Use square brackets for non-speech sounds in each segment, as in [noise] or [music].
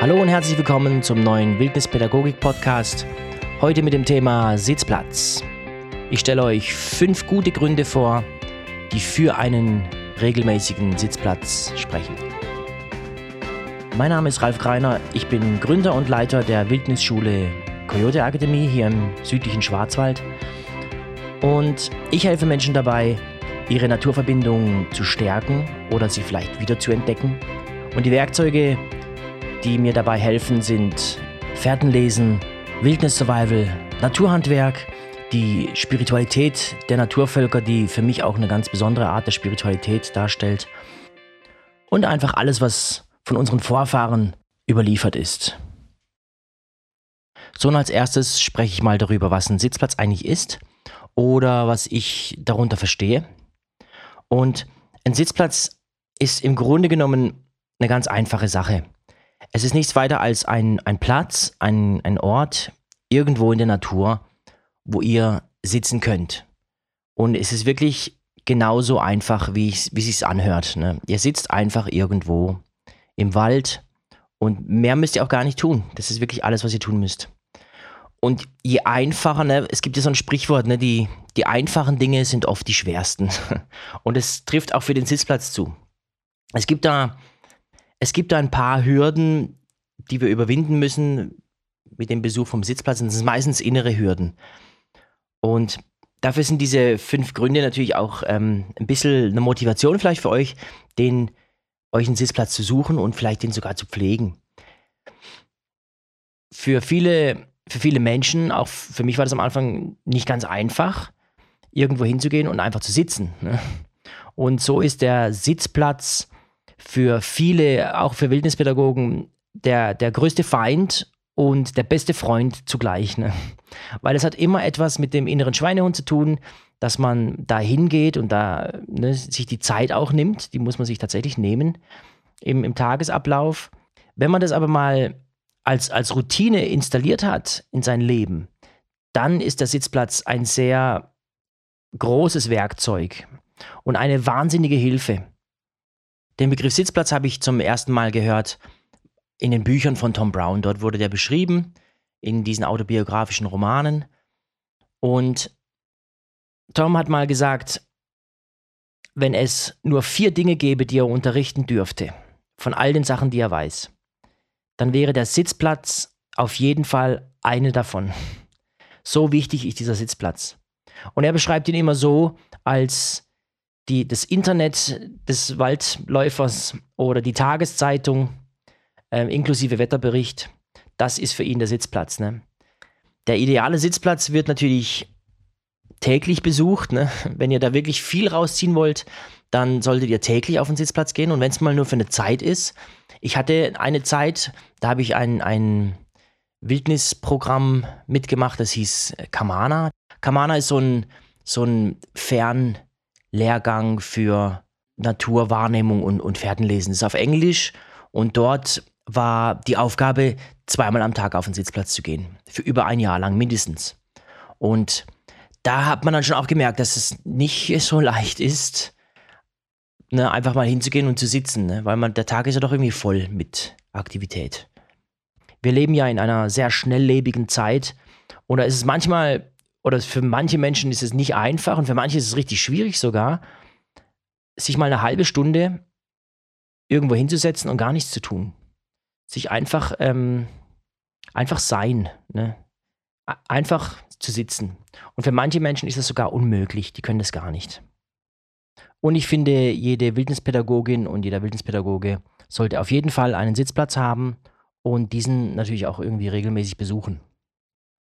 Hallo und herzlich willkommen zum neuen Wildnispädagogik-Podcast. Heute mit dem Thema Sitzplatz. Ich stelle euch fünf gute Gründe vor, die für einen regelmäßigen Sitzplatz sprechen. Mein Name ist Ralf Greiner, ich bin Gründer und Leiter der Wildnisschule Coyote Akademie hier im südlichen Schwarzwald. Und ich helfe Menschen dabei, ihre Naturverbindung zu stärken oder sie vielleicht wieder zu entdecken. Und die Werkzeuge, die mir dabei helfen, sind Fährtenlesen, Wildnis Survival, Naturhandwerk, die Spiritualität der Naturvölker, die für mich auch eine ganz besondere Art der Spiritualität darstellt. Und einfach alles, was von unseren Vorfahren überliefert ist. So und als erstes spreche ich mal darüber, was ein Sitzplatz eigentlich ist oder was ich darunter verstehe. Und ein Sitzplatz ist im Grunde genommen eine ganz einfache Sache. Es ist nichts weiter als ein, ein Platz, ein, ein Ort irgendwo in der Natur, wo ihr sitzen könnt. Und es ist wirklich genauso einfach, wie, es sich anhört. Ne? Ihr sitzt einfach irgendwo im Wald und mehr müsst ihr auch gar nicht tun. Das ist wirklich alles, was ihr tun müsst. Und je einfacher, ne, es gibt ja so ein Sprichwort, ne, die, die einfachen Dinge sind oft die schwersten. [laughs] Und es trifft auch für den Sitzplatz zu. Es gibt da, es gibt da ein paar Hürden, die wir überwinden müssen mit dem Besuch vom Sitzplatz. Das sind meistens innere Hürden. Und dafür sind diese fünf Gründe natürlich auch ähm, ein bisschen eine Motivation vielleicht für euch, den euch einen Sitzplatz zu suchen und vielleicht den sogar zu pflegen. Für viele für viele Menschen, auch für mich war das am Anfang nicht ganz einfach, irgendwo hinzugehen und einfach zu sitzen. Ne? Und so ist der Sitzplatz für viele, auch für Wildnispädagogen, der, der größte Feind und der beste Freund zugleich. Ne? Weil es hat immer etwas mit dem inneren Schweinehund zu tun, dass man da hingeht und da ne, sich die Zeit auch nimmt. Die muss man sich tatsächlich nehmen im, im Tagesablauf. Wenn man das aber mal als, als Routine installiert hat in sein Leben, dann ist der Sitzplatz ein sehr großes Werkzeug und eine wahnsinnige Hilfe. Den Begriff Sitzplatz habe ich zum ersten Mal gehört in den Büchern von Tom Brown. Dort wurde der beschrieben, in diesen autobiografischen Romanen. Und Tom hat mal gesagt, wenn es nur vier Dinge gäbe, die er unterrichten dürfte, von all den Sachen, die er weiß, dann wäre der Sitzplatz auf jeden Fall eine davon. [laughs] So wichtig ist dieser Sitzplatz. Und er beschreibt ihn immer so als die, das Internet des Waldläufers oder die Tageszeitung äh, inklusive Wetterbericht. Das ist für ihn der Sitzplatz. Ne? Der ideale Sitzplatz wird natürlich täglich besucht. Ne? Wenn ihr da wirklich viel rausziehen wollt, dann solltet ihr täglich auf den Sitzplatz gehen. Und wenn es mal nur für eine Zeit ist, ich hatte eine Zeit, da habe ich ein, ein Wildnisprogramm mitgemacht, das hieß Kamana. Kamana ist so ein, so ein Fernlehrgang für Naturwahrnehmung und, und Pferdenlesen. Das ist auf Englisch und dort war die Aufgabe, zweimal am Tag auf den Sitzplatz zu gehen. Für über ein Jahr lang mindestens. Und da hat man dann schon auch gemerkt, dass es nicht [laughs] so leicht ist, ne, einfach mal hinzugehen und zu sitzen, ne? weil man, der Tag ist ja doch irgendwie voll mit Aktivität. Wir leben ja in einer sehr schnelllebigen Zeit und da ist es manchmal, oder für manche Menschen ist es nicht einfach und für manche ist es richtig schwierig sogar, sich mal eine halbe Stunde irgendwo hinzusetzen und gar nichts zu tun. Sich einfach, ähm, einfach sein, ne? einfach zu sitzen. Und für manche Menschen ist das sogar unmöglich, die können das gar nicht. Und ich finde, jede Wildnispädagogin und jeder Wildnispädagoge sollte auf jeden Fall einen Sitzplatz haben und diesen natürlich auch irgendwie regelmäßig besuchen.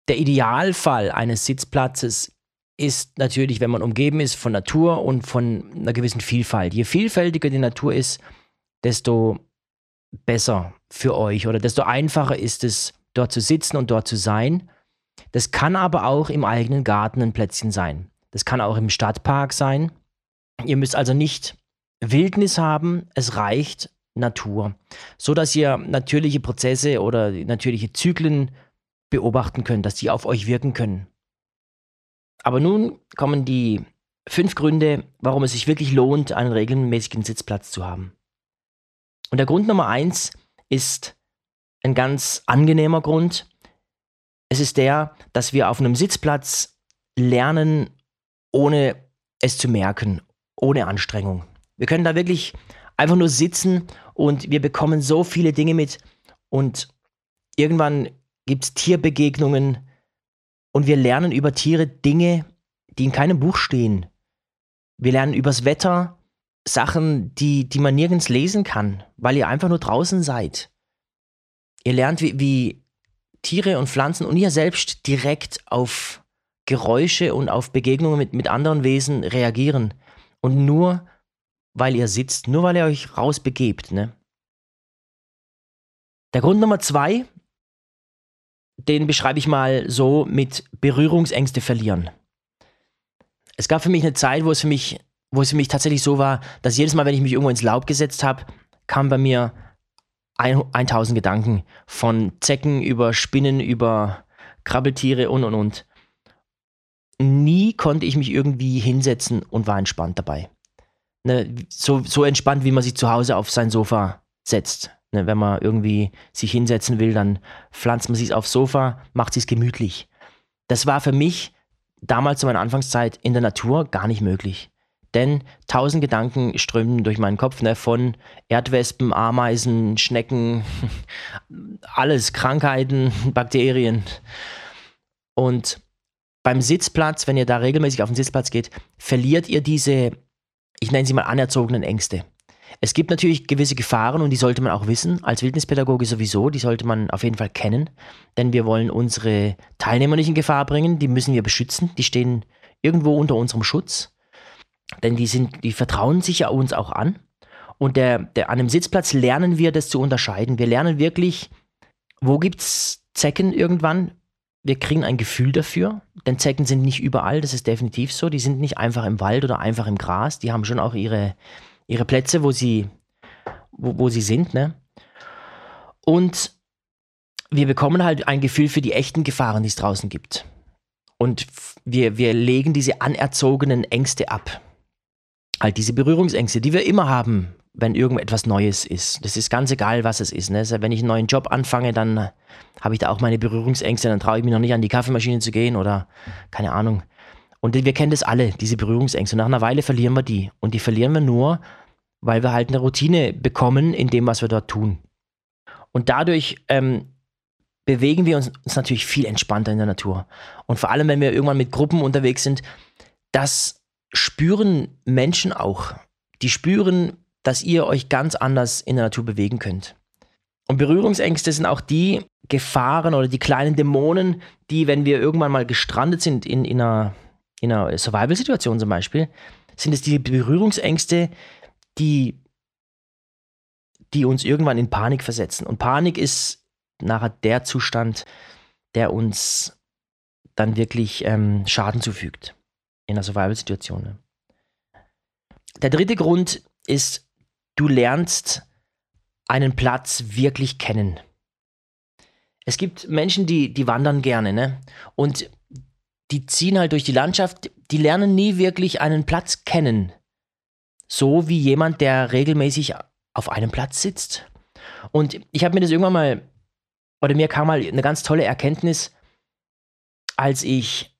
Der Idealfall eines Sitzplatzes ist natürlich, wenn man umgeben ist von Natur und von einer gewissen Vielfalt. Je vielfältiger die Natur ist, desto besser für euch oder desto einfacher ist es, dort zu sitzen und dort zu sein. Das kann aber auch im eigenen Garten ein Plätzchen sein. Das kann auch im Stadtpark sein. Ihr müsst also nicht Wildnis haben, es reicht Natur, so dass ihr natürliche Prozesse oder natürliche Zyklen beobachten könnt, dass die auf euch wirken können. Aber nun kommen die fünf Gründe, warum es sich wirklich lohnt, einen regelmäßigen Sitzplatz zu haben. Und der Grund Nummer eins ist, ein ganz angenehmer Grund. Es ist der, dass wir auf einem Sitzplatz lernen, ohne es zu merken, ohne Anstrengung. Wir können da wirklich einfach nur sitzen und wir bekommen so viele Dinge mit und irgendwann gibt es Tierbegegnungen und wir lernen über Tiere Dinge, die in keinem Buch stehen. Wir lernen übers Wetter Sachen, die, die man nirgends lesen kann, weil ihr einfach nur draußen seid. Ihr lernt, wie, wie Tiere und Pflanzen und ihr selbst direkt auf Geräusche und auf Begegnungen mit, mit anderen Wesen reagieren. Und nur weil ihr sitzt, nur weil ihr euch rausbegebt. Ne? Der Grund Nummer zwei, den beschreibe ich mal so mit Berührungsängste verlieren. Es gab für mich eine Zeit, wo es für mich, wo es für mich tatsächlich so war, dass jedes Mal, wenn ich mich irgendwo ins Laub gesetzt habe, kam bei mir ein, 1000 Gedanken von Zecken über Spinnen, über Krabbeltiere und und und. Nie konnte ich mich irgendwie hinsetzen und war entspannt dabei. Ne, so, so entspannt, wie man sich zu Hause auf sein Sofa setzt. Ne, wenn man irgendwie sich hinsetzen will, dann pflanzt man sich aufs Sofa, macht sich gemütlich. Das war für mich damals zu meiner Anfangszeit in der Natur gar nicht möglich. Denn tausend Gedanken strömten durch meinen Kopf, ne, von Erdwespen, Ameisen, Schnecken, [laughs] alles, Krankheiten, [laughs] Bakterien. Und beim Sitzplatz, wenn ihr da regelmäßig auf den Sitzplatz geht, verliert ihr diese, ich nenne sie mal anerzogenen Ängste. Es gibt natürlich gewisse Gefahren und die sollte man auch wissen, als Wildnispädagoge sowieso, die sollte man auf jeden Fall kennen, denn wir wollen unsere Teilnehmer nicht in Gefahr bringen, die müssen wir beschützen, die stehen irgendwo unter unserem Schutz, denn die sind, die vertrauen sich ja uns auch an. Und der, der, an einem Sitzplatz lernen wir das zu unterscheiden. Wir lernen wirklich, wo gibt es Zecken irgendwann? Wir kriegen ein Gefühl dafür, denn Zecken sind nicht überall, das ist definitiv so. Die sind nicht einfach im Wald oder einfach im Gras, die haben schon auch ihre, ihre Plätze, wo sie, wo, wo sie sind, ne? Und wir bekommen halt ein Gefühl für die echten Gefahren, die es draußen gibt. Und wir, wir legen diese anerzogenen Ängste ab. Halt diese Berührungsängste, die wir immer haben, wenn irgendetwas Neues ist. Das ist ganz egal, was es ist. Ne? Also wenn ich einen neuen Job anfange, dann habe ich da auch meine Berührungsängste, dann traue ich mich noch nicht an die Kaffeemaschine zu gehen oder keine Ahnung. Und wir kennen das alle, diese Berührungsängste. Nach einer Weile verlieren wir die. Und die verlieren wir nur, weil wir halt eine Routine bekommen in dem, was wir dort tun. Und dadurch ähm, bewegen wir uns, uns natürlich viel entspannter in der Natur. Und vor allem, wenn wir irgendwann mit Gruppen unterwegs sind, das spüren Menschen auch. Die spüren, dass ihr euch ganz anders in der Natur bewegen könnt. Und Berührungsängste sind auch die Gefahren oder die kleinen Dämonen, die, wenn wir irgendwann mal gestrandet sind in, in einer in einer Survival-Situation zum Beispiel, sind es die Berührungsängste, die, die uns irgendwann in Panik versetzen. Und Panik ist nachher der Zustand, der uns dann wirklich ähm, Schaden zufügt in einer Survival-Situation. Ne? Der dritte Grund ist, du lernst einen Platz wirklich kennen. Es gibt Menschen, die, die wandern gerne, ne? Und die ziehen halt durch die Landschaft, die lernen nie wirklich einen Platz kennen. So wie jemand, der regelmäßig auf einem Platz sitzt. Und ich habe mir das irgendwann mal, oder mir kam mal eine ganz tolle Erkenntnis, als ich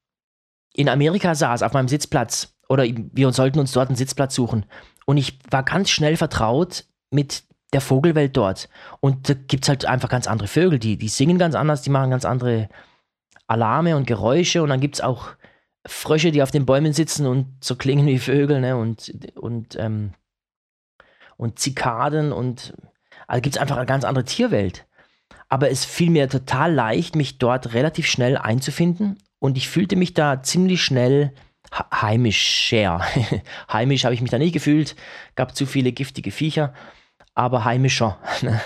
in Amerika saß, auf meinem Sitzplatz, oder wir sollten uns dort einen Sitzplatz suchen. Und ich war ganz schnell vertraut mit der Vogelwelt dort. Und da gibt es halt einfach ganz andere Vögel, die, die singen ganz anders, die machen ganz andere Alarme und Geräusche und dann gibt es auch Frösche, die auf den Bäumen sitzen und so klingen wie Vögel, ne? Und, und, ähm, und Zikaden und also gibt es einfach eine ganz andere Tierwelt. Aber es fiel mir total leicht, mich dort relativ schnell einzufinden und ich fühlte mich da ziemlich schnell heimischer. [laughs] Heimisch habe ich mich da nicht gefühlt, gab zu viele giftige Viecher, aber heimischer. [laughs] Ne?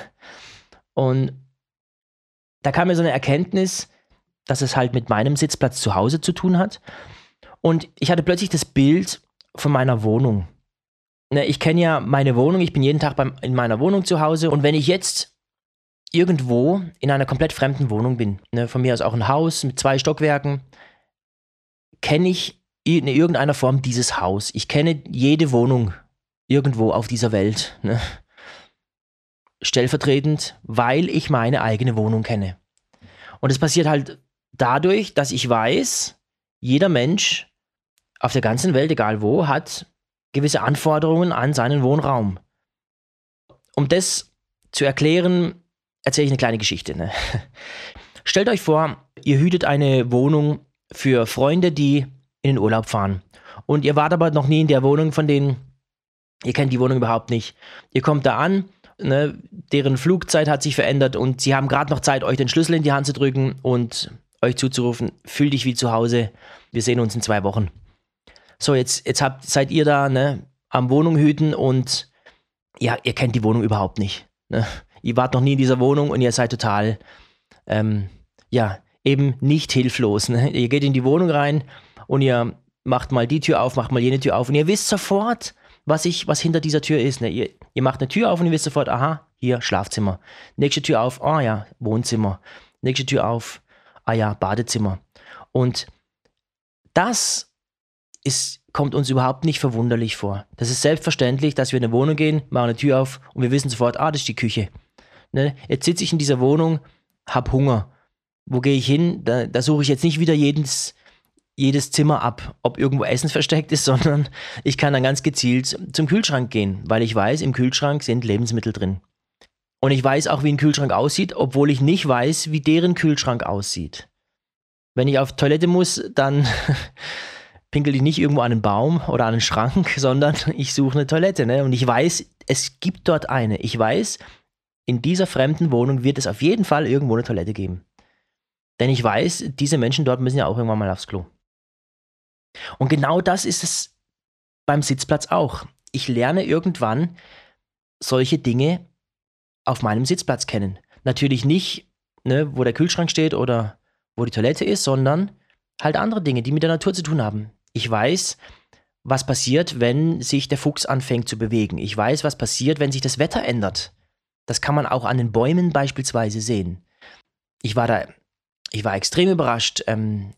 und da kam mir so eine Erkenntnis, dass es halt mit meinem Sitzplatz zu Hause zu tun hat. Und ich hatte plötzlich das Bild von meiner Wohnung. Ne, ich kenne ja meine Wohnung, ich bin jeden Tag beim, in meiner Wohnung zu Hause. Und wenn ich jetzt irgendwo in einer komplett fremden Wohnung bin, ne, von mir aus auch ein Haus mit zwei Stockwerken, kenne ich in irgendeiner Form dieses Haus. Ich kenne jede Wohnung irgendwo auf dieser Welt. Ne? stellvertretend, weil ich meine eigene Wohnung kenne. Und es passiert halt dadurch, dass ich weiß, jeder Mensch auf der ganzen Welt, egal wo, hat gewisse Anforderungen an seinen Wohnraum. Um das zu erklären, erzähle ich eine kleine Geschichte. Ne? [laughs] Stellt euch vor, ihr hütet eine Wohnung für Freunde, die in den Urlaub fahren. Und ihr wart aber noch nie in der Wohnung von denen, ihr kennt die Wohnung überhaupt nicht. Ihr kommt da an, ne, deren Flugzeit hat sich verändert und sie haben gerade noch Zeit, euch den Schlüssel in die Hand zu drücken und euch zuzurufen, fühl dich wie zu Hause, wir sehen uns in zwei Wochen. So, jetzt, jetzt habt, seid ihr da ne, am Wohnung hüten und ja, ihr kennt die Wohnung überhaupt nicht. Ne? Ihr wart noch nie in dieser Wohnung und ihr seid total, ähm, ja, eben nicht hilflos. Ne? Ihr geht in die Wohnung rein und ihr macht mal die Tür auf, macht mal jene Tür auf und ihr wisst sofort, was, ich, was hinter dieser Tür ist. Ne? Ihr, ihr macht eine Tür auf und ihr wisst sofort, aha, hier Schlafzimmer. Nächste Tür auf, ah oh ja, Wohnzimmer. Nächste Tür auf, ah ja, Badezimmer. Und das ist, kommt uns überhaupt nicht verwunderlich vor. Das ist selbstverständlich, dass wir in eine Wohnung gehen, machen eine Tür auf und wir wissen sofort, ah, das ist die Küche. Ne? Jetzt sitze ich in dieser Wohnung, hab Hunger. Wo gehe ich hin? Da, da suche ich jetzt nicht wieder jedes, jedes Zimmer ab, ob irgendwo Essen versteckt ist, [laughs] sondern ich kann dann ganz gezielt zum Kühlschrank gehen, weil ich weiß, im Kühlschrank sind Lebensmittel drin. Und ich weiß auch, wie ein Kühlschrank aussieht, obwohl ich nicht weiß, wie deren Kühlschrank aussieht. Wenn ich auf Toilette muss, dann [laughs] pinkel ich nicht irgendwo an einen Baum oder an einen Schrank, [laughs] sondern ich suche eine Toilette. Ne? Und ich weiß, es gibt dort eine. Ich weiß, in dieser fremden Wohnung wird es auf jeden Fall irgendwo eine Toilette geben. Denn ich weiß, diese Menschen dort müssen ja auch irgendwann mal aufs Klo. Und genau das ist es beim Sitzplatz auch. Ich lerne irgendwann solche Dinge auf meinem Sitzplatz kennen. Natürlich nicht, ne, wo der Kühlschrank steht oder wo die Toilette ist, sondern halt andere Dinge, die mit der Natur zu tun haben. Ich weiß, was passiert, wenn sich der Fuchs anfängt zu bewegen. Ich weiß, was passiert, wenn sich das Wetter ändert. Das kann man auch an den Bäumen beispielsweise sehen. Ich war da, ich war extrem überrascht, ähm,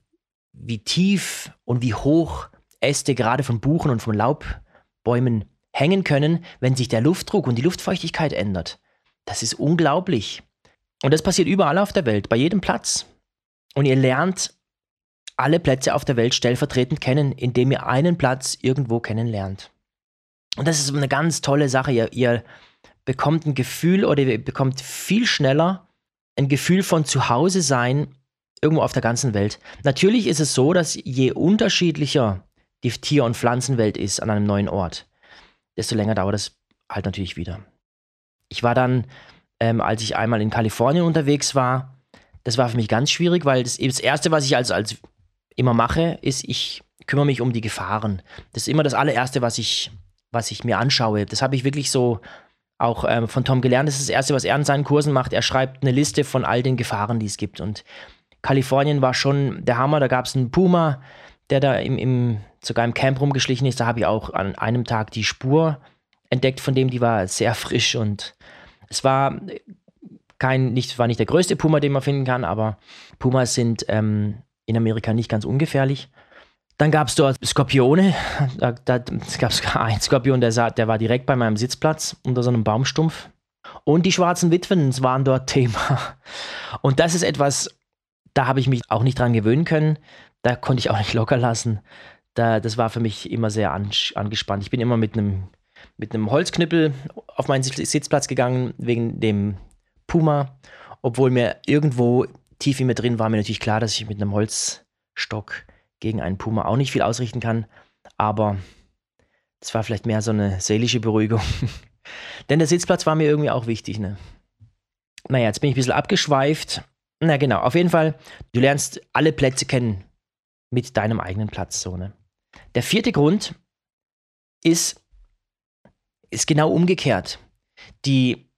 wie tief und wie hoch Äste gerade von Buchen und von Laubbäumen hängen können, wenn sich der Luftdruck und die Luftfeuchtigkeit ändert. Das ist unglaublich. Und das passiert überall auf der Welt, bei jedem Platz. Und ihr lernt alle Plätze auf der Welt stellvertretend kennen, indem ihr einen Platz irgendwo kennenlernt. Und das ist eine ganz tolle Sache. Ihr, ihr bekommt ein Gefühl oder ihr bekommt viel schneller ein Gefühl von Zuhause sein irgendwo auf der ganzen Welt. Natürlich ist es so, dass je unterschiedlicher die Tier- und Pflanzenwelt ist an einem neuen Ort, desto länger dauert es halt natürlich wieder. Ich war dann, ähm, als ich einmal in Kalifornien unterwegs war, das war für mich ganz schwierig, weil das, das Erste, was ich als, als immer mache, ist, ich kümmere mich um die Gefahren. Das ist immer das allererste, was ich, was ich mir anschaue. Das habe ich wirklich so auch ähm, von Tom gelernt. Das ist das Erste, was er in seinen Kursen macht. Er schreibt eine Liste von all den Gefahren, die es gibt. Und Kalifornien war schon der Hammer. Da gab es einen Puma, der da im, im, sogar im Camp rumgeschlichen ist. Da habe ich auch an einem Tag die Spur entdeckt von dem, die war sehr frisch und es war kein, nicht, war nicht der größte Puma, den man finden kann, aber Pumas sind ähm, in Amerika nicht ganz ungefährlich. Dann gab es dort Skorpione. Da, da gab es einen Skorpion, der, sah, der war direkt bei meinem Sitzplatz unter so einem Baumstumpf. Und die schwarzen Witwen waren dort [laughs] Thema. Und das ist etwas, da habe ich mich auch nicht dran gewöhnen können. Da konnte ich auch nicht locker lassen. Da, das war für mich immer sehr angespannt. Ich bin immer mit einem, mit einem Holzknüppel auf meinen Sitzplatz gegangen, wegen dem Puma. Obwohl mir irgendwo tief in mir drin war mir natürlich klar, dass ich mit einem Holzstock gegen einen Puma auch nicht viel ausrichten kann. Aber es war vielleicht mehr so eine seelische Beruhigung. [laughs] Denn der Sitzplatz war mir irgendwie auch wichtig. Ne? Naja, jetzt bin ich ein bisschen abgeschweift. Na genau, auf jeden Fall, du lernst alle Plätze kennen mit deinem eigenen Platz. So, ne? Der vierte Grund ist, ist genau umgekehrt. Die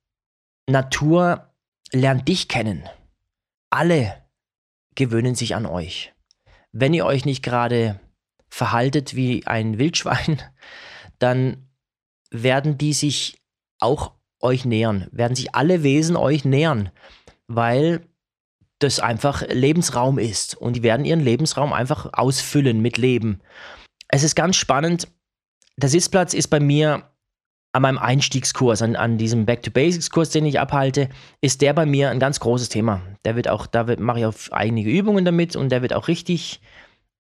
Natur lernt dich kennen. Alle gewöhnen sich an euch. Wenn ihr euch nicht gerade verhaltet wie ein Wildschwein, [laughs] dann werden die sich auch euch nähern, werden sich alle Wesen euch nähern, weil das einfach Lebensraum ist und die werden ihren Lebensraum einfach ausfüllen mit Leben. Es ist ganz spannend. Der Sitzplatz ist bei mir an meinem Einstiegskurs, an, an diesem Back to Basics Kurs, den ich abhalte, ist der bei mir ein ganz großes Thema. Der wird auch, da mache ich auch einige Übungen damit und der wird auch richtig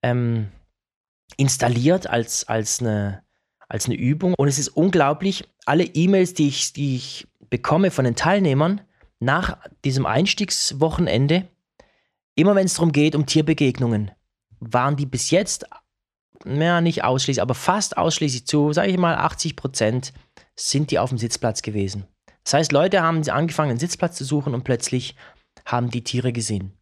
ähm, installiert als, als, eine, als eine Übung. Und es ist unglaublich, alle E-Mails, die ich, die ich bekomme von den Teilnehmern nach diesem Einstiegswochenende, immer wenn es darum geht, um Tierbegegnungen, waren die bis jetzt, naja, nicht ausschließlich, aber fast ausschließlich zu, sage ich mal, 80 Prozent sind die auf dem Sitzplatz gewesen. Das heißt, Leute haben angefangen, einen Sitzplatz zu suchen und plötzlich haben die Tiere gesehen.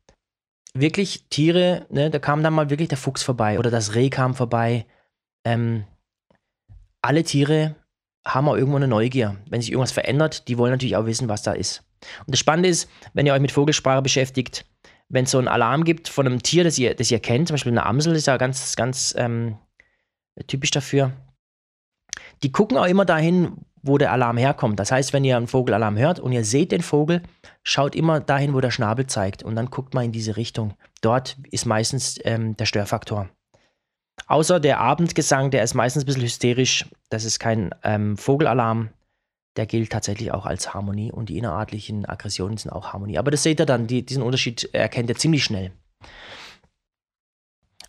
Wirklich Tiere, ne, da kam dann mal wirklich der Fuchs vorbei oder das Reh kam vorbei. Ähm, alle Tiere haben auch irgendwo eine Neugier. Wenn sich irgendwas verändert, die wollen natürlich auch wissen, was da ist. Und das Spannende ist, wenn ihr euch mit Vogelsprache beschäftigt, wenn es so einen Alarm gibt von einem Tier, das ihr, das ihr kennt, zum Beispiel eine Amsel ist ja ganz, ganz ähm, typisch dafür. Die gucken auch immer dahin, wo der Alarm herkommt. Das heißt, wenn ihr einen Vogelalarm hört und ihr seht den Vogel, schaut immer dahin, wo der Schnabel zeigt und dann guckt mal in diese Richtung. Dort ist meistens ähm, der Störfaktor. Außer der Abendgesang, der ist meistens ein bisschen hysterisch. Das ist kein ähm, Vogelalarm. Der gilt tatsächlich auch als Harmonie und die innerartlichen Aggressionen sind auch Harmonie. Aber das seht ihr dann, die, diesen Unterschied erkennt ihr ziemlich schnell.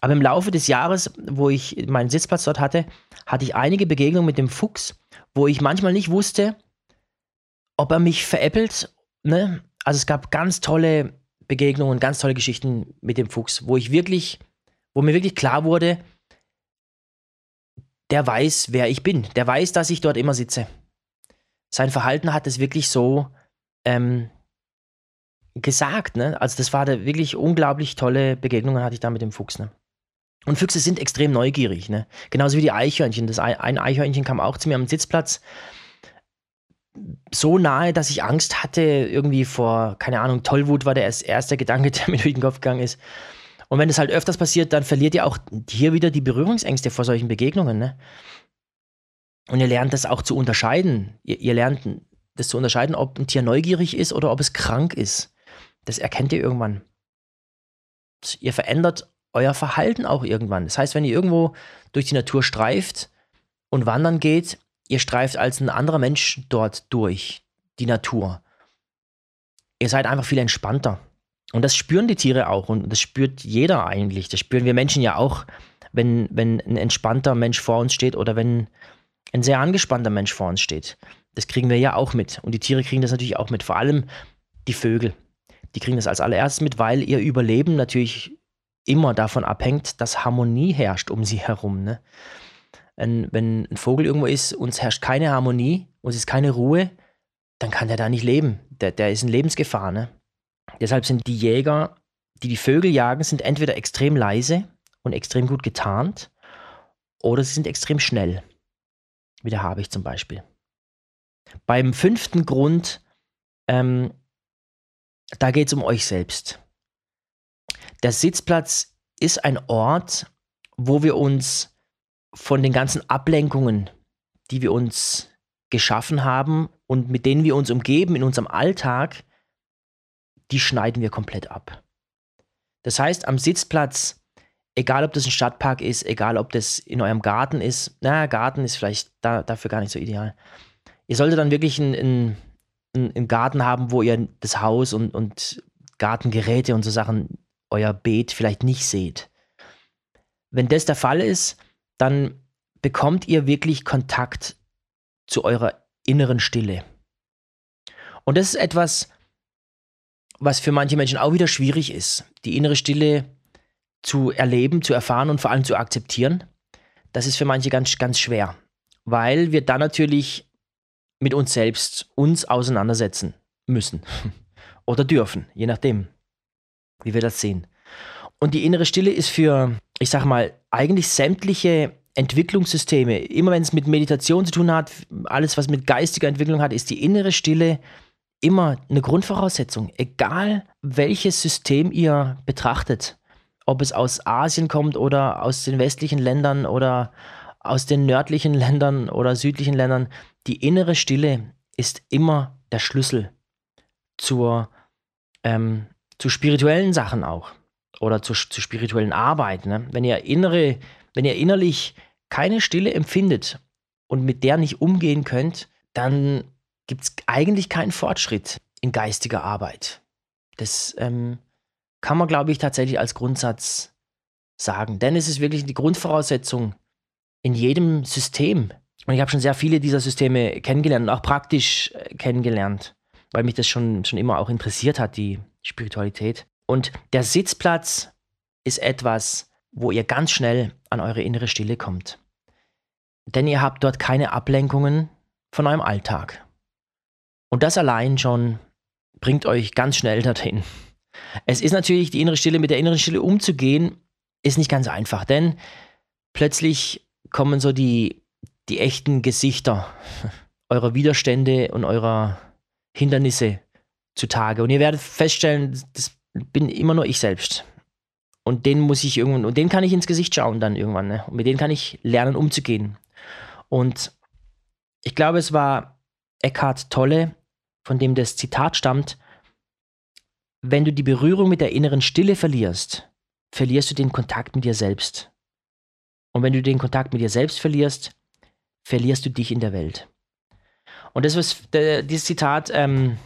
Aber im Laufe des Jahres, wo ich meinen Sitzplatz dort hatte, hatte ich einige Begegnungen mit dem Fuchs, wo ich manchmal nicht wusste, ob er mich veräppelt. Ne? Also es gab ganz tolle Begegnungen, ganz tolle Geschichten mit dem Fuchs, wo ich wirklich, wo mir wirklich klar wurde, der weiß, wer ich bin. Der weiß, dass ich dort immer sitze. Sein Verhalten hat es wirklich so ähm, gesagt. Ne? Also das war da wirklich unglaublich tolle Begegnungen hatte ich da mit dem Fuchs. Ne? Und Füchse sind extrem neugierig. Ne? Genauso wie die Eichhörnchen. Das ein Eichhörnchen kam auch zu mir am Sitzplatz so nahe, dass ich Angst hatte, irgendwie vor, keine Ahnung, Tollwut war der erste Gedanke, [laughs] der mir durch den Kopf gegangen ist. Und wenn es halt öfters passiert, dann verliert ihr auch hier wieder die Berührungsängste vor solchen Begegnungen. Ne? Und ihr lernt das auch zu unterscheiden. Ihr, ihr lernt das zu unterscheiden, ob ein Tier neugierig ist oder ob es krank ist. Das erkennt ihr irgendwann. Ihr verändert euer Verhalten auch irgendwann. Das heißt, wenn ihr irgendwo durch die Natur streift und wandern geht, ihr streift als ein anderer Mensch dort durch die Natur. Ihr seid einfach viel entspannter. Und das spüren die Tiere auch und das spürt jeder eigentlich. Das spüren wir Menschen ja auch, wenn, wenn ein entspannter Mensch vor uns steht oder wenn ein sehr angespannter Mensch vor uns steht. Das kriegen wir ja auch mit. Und die Tiere kriegen das natürlich auch mit. Vor allem die Vögel. Die kriegen das als allererstes mit, weil ihr Überleben natürlich immer davon abhängt, dass Harmonie herrscht um sie herum. Ne? Wenn, ein Vogel irgendwo ist, uns herrscht keine Harmonie, uns ist keine Ruhe, dann kann der da nicht leben. Der, der ist in Lebensgefahr. Ne? Deshalb sind die Jäger, die die Vögel jagen, sind entweder extrem leise und extrem gut getarnt oder sie sind extrem schnell. Wie der Habicht zum Beispiel. Beim fünften Grund, ähm, da geht es um euch selbst. Der Sitzplatz ist ein Ort, wo wir uns von den ganzen Ablenkungen, die wir uns geschaffen haben und mit denen wir uns umgeben in unserem Alltag, die schneiden wir komplett ab. Das heißt, am Sitzplatz, egal ob das ein Stadtpark ist, egal ob das in eurem Garten ist, na, Garten ist vielleicht da, dafür gar nicht so ideal. Ihr solltet dann wirklich einen, einen, einen Garten haben, wo ihr das Haus und, und Gartengeräte und so Sachen, euer Beet vielleicht nicht seht. Wenn das der Fall ist, dann bekommt ihr wirklich Kontakt zu eurer inneren Stille. Und das ist etwas, was für manche Menschen auch wieder schwierig ist, die innere Stille zu erleben, zu erfahren und vor allem zu akzeptieren. Das ist für manche ganz, ganz schwer, weil wir dann natürlich mit uns selbst uns auseinandersetzen müssen [laughs] oder dürfen, je nachdem, wie wir das sehen. Und die innere Stille ist für, ich sag mal, eigentlich sämtliche Entwicklungssysteme, immer wenn es mit Meditation zu tun hat, alles, was mit geistiger Entwicklung hat, ist die innere Stille immer eine Grundvoraussetzung, egal welches System ihr betrachtet, ob es aus Asien kommt oder aus den westlichen Ländern oder aus den nördlichen [laughs] Ländern oder südlichen Ländern, die innere Stille ist immer der Schlüssel zur, ähm, zu spirituellen Sachen auch oder zu, zu spirituellen Arbeit. Ne? Wenn ihr innere, wenn ihr innerlich keine Stille empfindet und mit der nicht umgehen könnt, dann gibt es eigentlich keinen Fortschritt in geistiger Arbeit. Das ähm, kann man, glaube ich, tatsächlich als Grundsatz sagen. Denn es ist wirklich die Grundvoraussetzung in jedem System. Und ich habe schon sehr viele dieser Systeme kennengelernt und auch praktisch äh, kennengelernt, weil mich das schon, schon immer auch interessiert hat, die Spiritualität. Und der Sitzplatz ist etwas, wo ihr ganz schnell an eure innere Stille kommt. Denn ihr habt dort keine Ablenkungen von eurem Alltag. Und das allein schon bringt euch ganz schnell dorthin. Es ist natürlich die innere Stille, mit der inneren Stille umzugehen, ist nicht ganz einfach, denn plötzlich kommen so die, die echten Gesichter [laughs] eurer Widerstände und eurer Hindernisse zutage. Und ihr werdet feststellen, das bin immer nur ich selbst. Und den muss ich irgendwann, und den kann ich ins Gesicht schauen dann irgendwann. Ne? Und mit denen kann ich lernen, umzugehen. Und ich glaube, es war Eckhart Tolle, von dem das Zitat stammt, wenn du die Berührung mit der inneren Stille verlierst, verlierst du den Kontakt mit dir selbst. Und wenn du den Kontakt mit dir selbst verlierst, verlierst du dich in der Welt. Und das was dieses Zitat, ähm,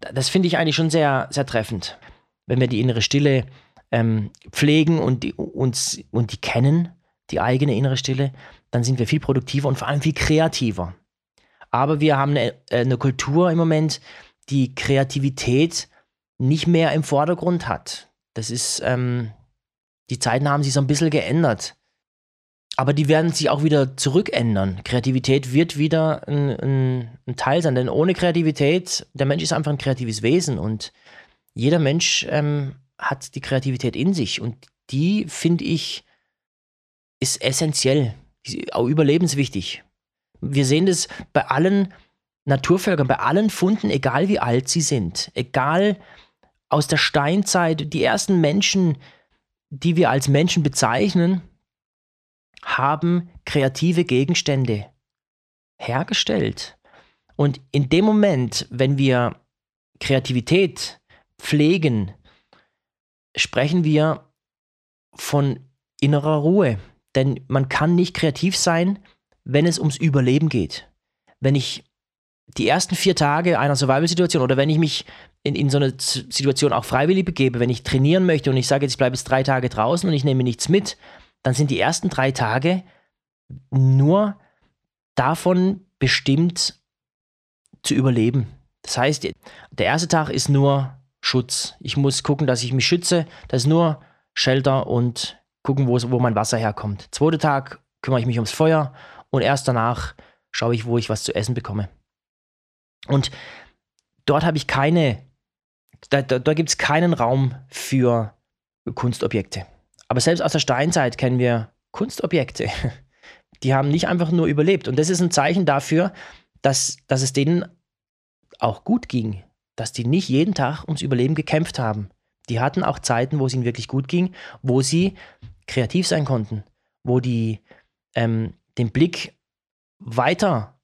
das finde ich eigentlich schon sehr, sehr treffend. Wenn wir die innere Stille ähm, pflegen und die, uns, und die kennen, die eigene innere Stille, dann sind wir viel produktiver und vor allem viel kreativer. Aber wir haben eine, äh, eine Kultur im Moment, die Kreativität nicht mehr im Vordergrund hat. Das ist, ähm, die Zeiten haben sich so ein bisschen geändert. Aber die werden sich auch wieder zurückändern. Kreativität wird wieder ein, ein, ein, Teil sein, denn ohne Kreativität, der Mensch ist einfach ein kreatives Wesen und jeder Mensch ähm, hat die Kreativität in sich und die, finde ich, ist essentiell, auch überlebenswichtig. Wir sehen das bei allen Naturvölkern, bei allen Funden, egal wie alt sie sind, egal aus der Steinzeit, die ersten Menschen, die wir als Menschen bezeichnen, haben kreative Gegenstände hergestellt. Und in dem Moment, wenn wir Kreativität pflegen, sprechen wir von innerer Ruhe. Denn man kann nicht kreativ sein, wenn es ums Überleben geht. Wenn ich die ersten vier Tage einer Survival-Situation oder wenn ich mich in, in so eine Situation auch freiwillig begebe, wenn ich trainieren möchte und ich sage jetzt, ich bleibe jetzt drei Tage draußen und ich nehme nichts mit, dann sind die ersten drei Tage nur davon bestimmt zu überleben. Das heißt, der erste Tag ist nur Schutz. Ich muss gucken, dass ich mich schütze. Das ist nur Shelter und gucken, wo, wo mein Wasser herkommt. Zweiter Tag kümmere ich mich ums Feuer und erst danach schaue ich, wo ich was zu essen bekomme. Und dort habe ich keine, da, da, da gibt es keinen Raum für Kunstobjekte. Aber selbst aus der Steinzeit kennen wir Kunstobjekte. [laughs] Die haben nicht einfach nur überlebt. Und das ist ein Zeichen dafür, dass, dass es denen auch gut ging. Dass die nicht jeden Tag ums Überleben gekämpft haben. Die hatten auch Zeiten, wo es ihnen wirklich gut ging, wo sie kreativ sein konnten, wo die ähm, den Blick weiter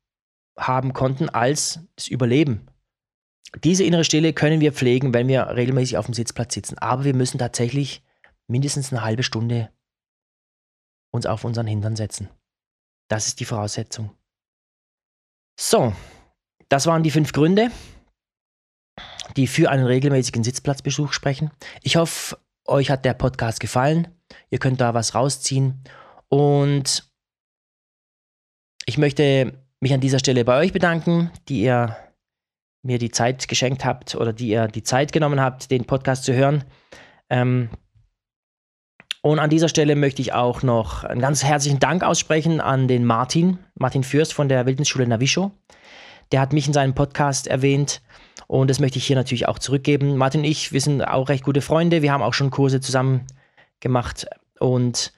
haben konnten als das Überleben. Diese innere Stille können wir pflegen, wenn wir regelmäßig auf dem Sitzplatz sitzen. Aber wir müssen tatsächlich mindestens eine halbe Stunde uns auf unseren Hintern setzen. Das ist die Voraussetzung. So, das waren die fünf Gründe, die für einen regelmäßigen Sitzplatzbesuch sprechen. Ich hoffe, euch hat der Podcast gefallen. Ihr könnt da was rausziehen. Und ich möchte mich an dieser Stelle bei euch bedanken, die ihr mir die Zeit geschenkt habt oder die ihr die Zeit genommen habt, den Podcast zu hören. Ähm, und an dieser Stelle möchte ich auch noch einen ganz herzlichen Dank aussprechen an den Martin, Martin Fürst von der Wildnisschule Navisho. Der hat mich in seinem Podcast erwähnt und das möchte ich hier natürlich auch zurückgeben. Martin und ich, wir sind auch recht gute Freunde. Wir haben auch schon Kurse zusammen gemacht und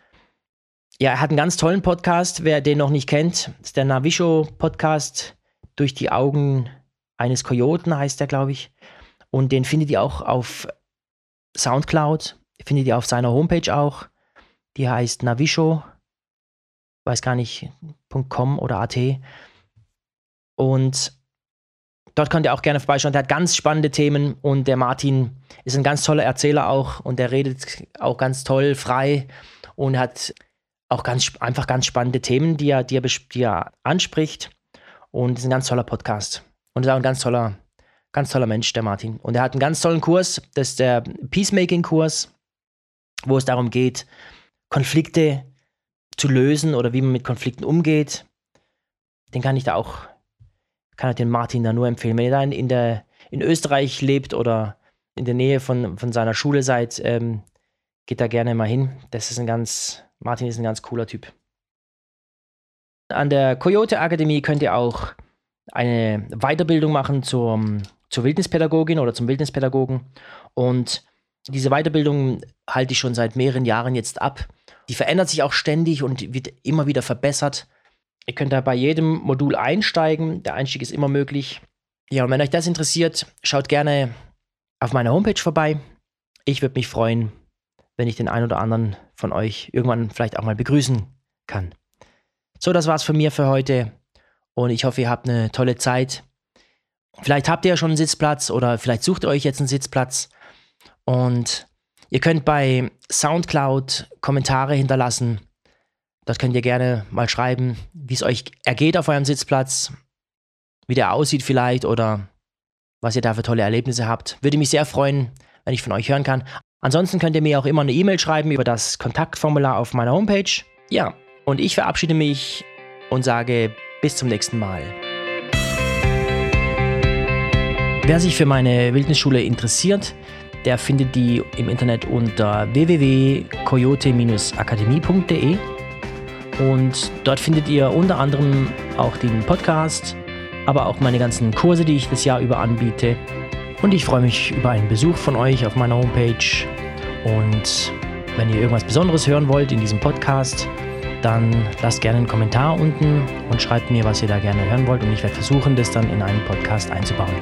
ja, er hat einen ganz tollen Podcast. Wer den noch nicht kennt, ist der Navisho Podcast durch die Augen eines Kojoten heißt der, glaube ich. Und den findet ihr auch auf Soundcloud, findet ihr auf seiner Homepage auch. Die heißt Navisho, weiß gar nicht, .com oder .at. Und dort könnt ihr auch gerne vorbeischauen. Der hat ganz spannende Themen und der Martin ist ein ganz toller Erzähler auch und der redet auch ganz toll, frei und hat auch ganz, einfach ganz spannende Themen, die er, die er, die er anspricht. Und ist ein ganz toller Podcast. Und ist auch ein ganz toller, ganz toller Mensch, der Martin. Und er hat einen ganz tollen Kurs, das ist der Peacemaking-Kurs, wo es darum geht, Konflikte zu lösen oder wie man mit Konflikten umgeht. Den kann ich da auch, kann ich den Martin da nur empfehlen. Wenn ihr da in, in, der, in Österreich lebt oder in der Nähe von, von seiner Schule seid, ähm, geht da gerne mal hin. Das ist ein ganz, Martin ist ein ganz cooler Typ. An der Coyote Akademie könnt ihr auch eine Weiterbildung machen zur, zur Wildnispädagogin oder zum Wildnispädagogen. Und diese Weiterbildung halte ich schon seit mehreren Jahren jetzt ab. Die verändert sich auch ständig und wird immer wieder verbessert. Ihr könnt da bei jedem Modul einsteigen. Der Einstieg ist immer möglich. Ja, und wenn euch das interessiert, schaut gerne auf meiner Homepage vorbei. Ich würde mich freuen, wenn ich den einen oder anderen von euch irgendwann vielleicht auch mal begrüßen kann. So, das war's von mir für heute und ich hoffe, ihr habt eine tolle Zeit. Vielleicht habt ihr ja schon einen Sitzplatz oder vielleicht sucht ihr euch jetzt einen Sitzplatz und ihr könnt bei SoundCloud Kommentare hinterlassen. Das könnt ihr gerne mal schreiben, wie es euch ergeht auf eurem Sitzplatz, wie der aussieht vielleicht oder was ihr da für tolle Erlebnisse habt. Würde mich sehr freuen, wenn ich von euch hören kann. Ansonsten könnt ihr mir auch immer eine E-Mail schreiben über das Kontaktformular auf meiner Homepage. Ja, und ich verabschiede mich und sage bis zum nächsten Mal. Wer sich für meine Wildnisschule interessiert, der findet die im Internet unter www.coyote-akademie.de und dort findet ihr unter anderem auch den Podcast aber auch meine ganzen Kurse, die ich das Jahr über anbiete. Und ich freue mich über einen Besuch von euch auf meiner Homepage. Und wenn ihr irgendwas Besonderes hören wollt in diesem Podcast, dann lasst gerne einen Kommentar unten und schreibt mir, was ihr da gerne hören wollt. Und ich werde versuchen, das dann in einen Podcast einzubauen.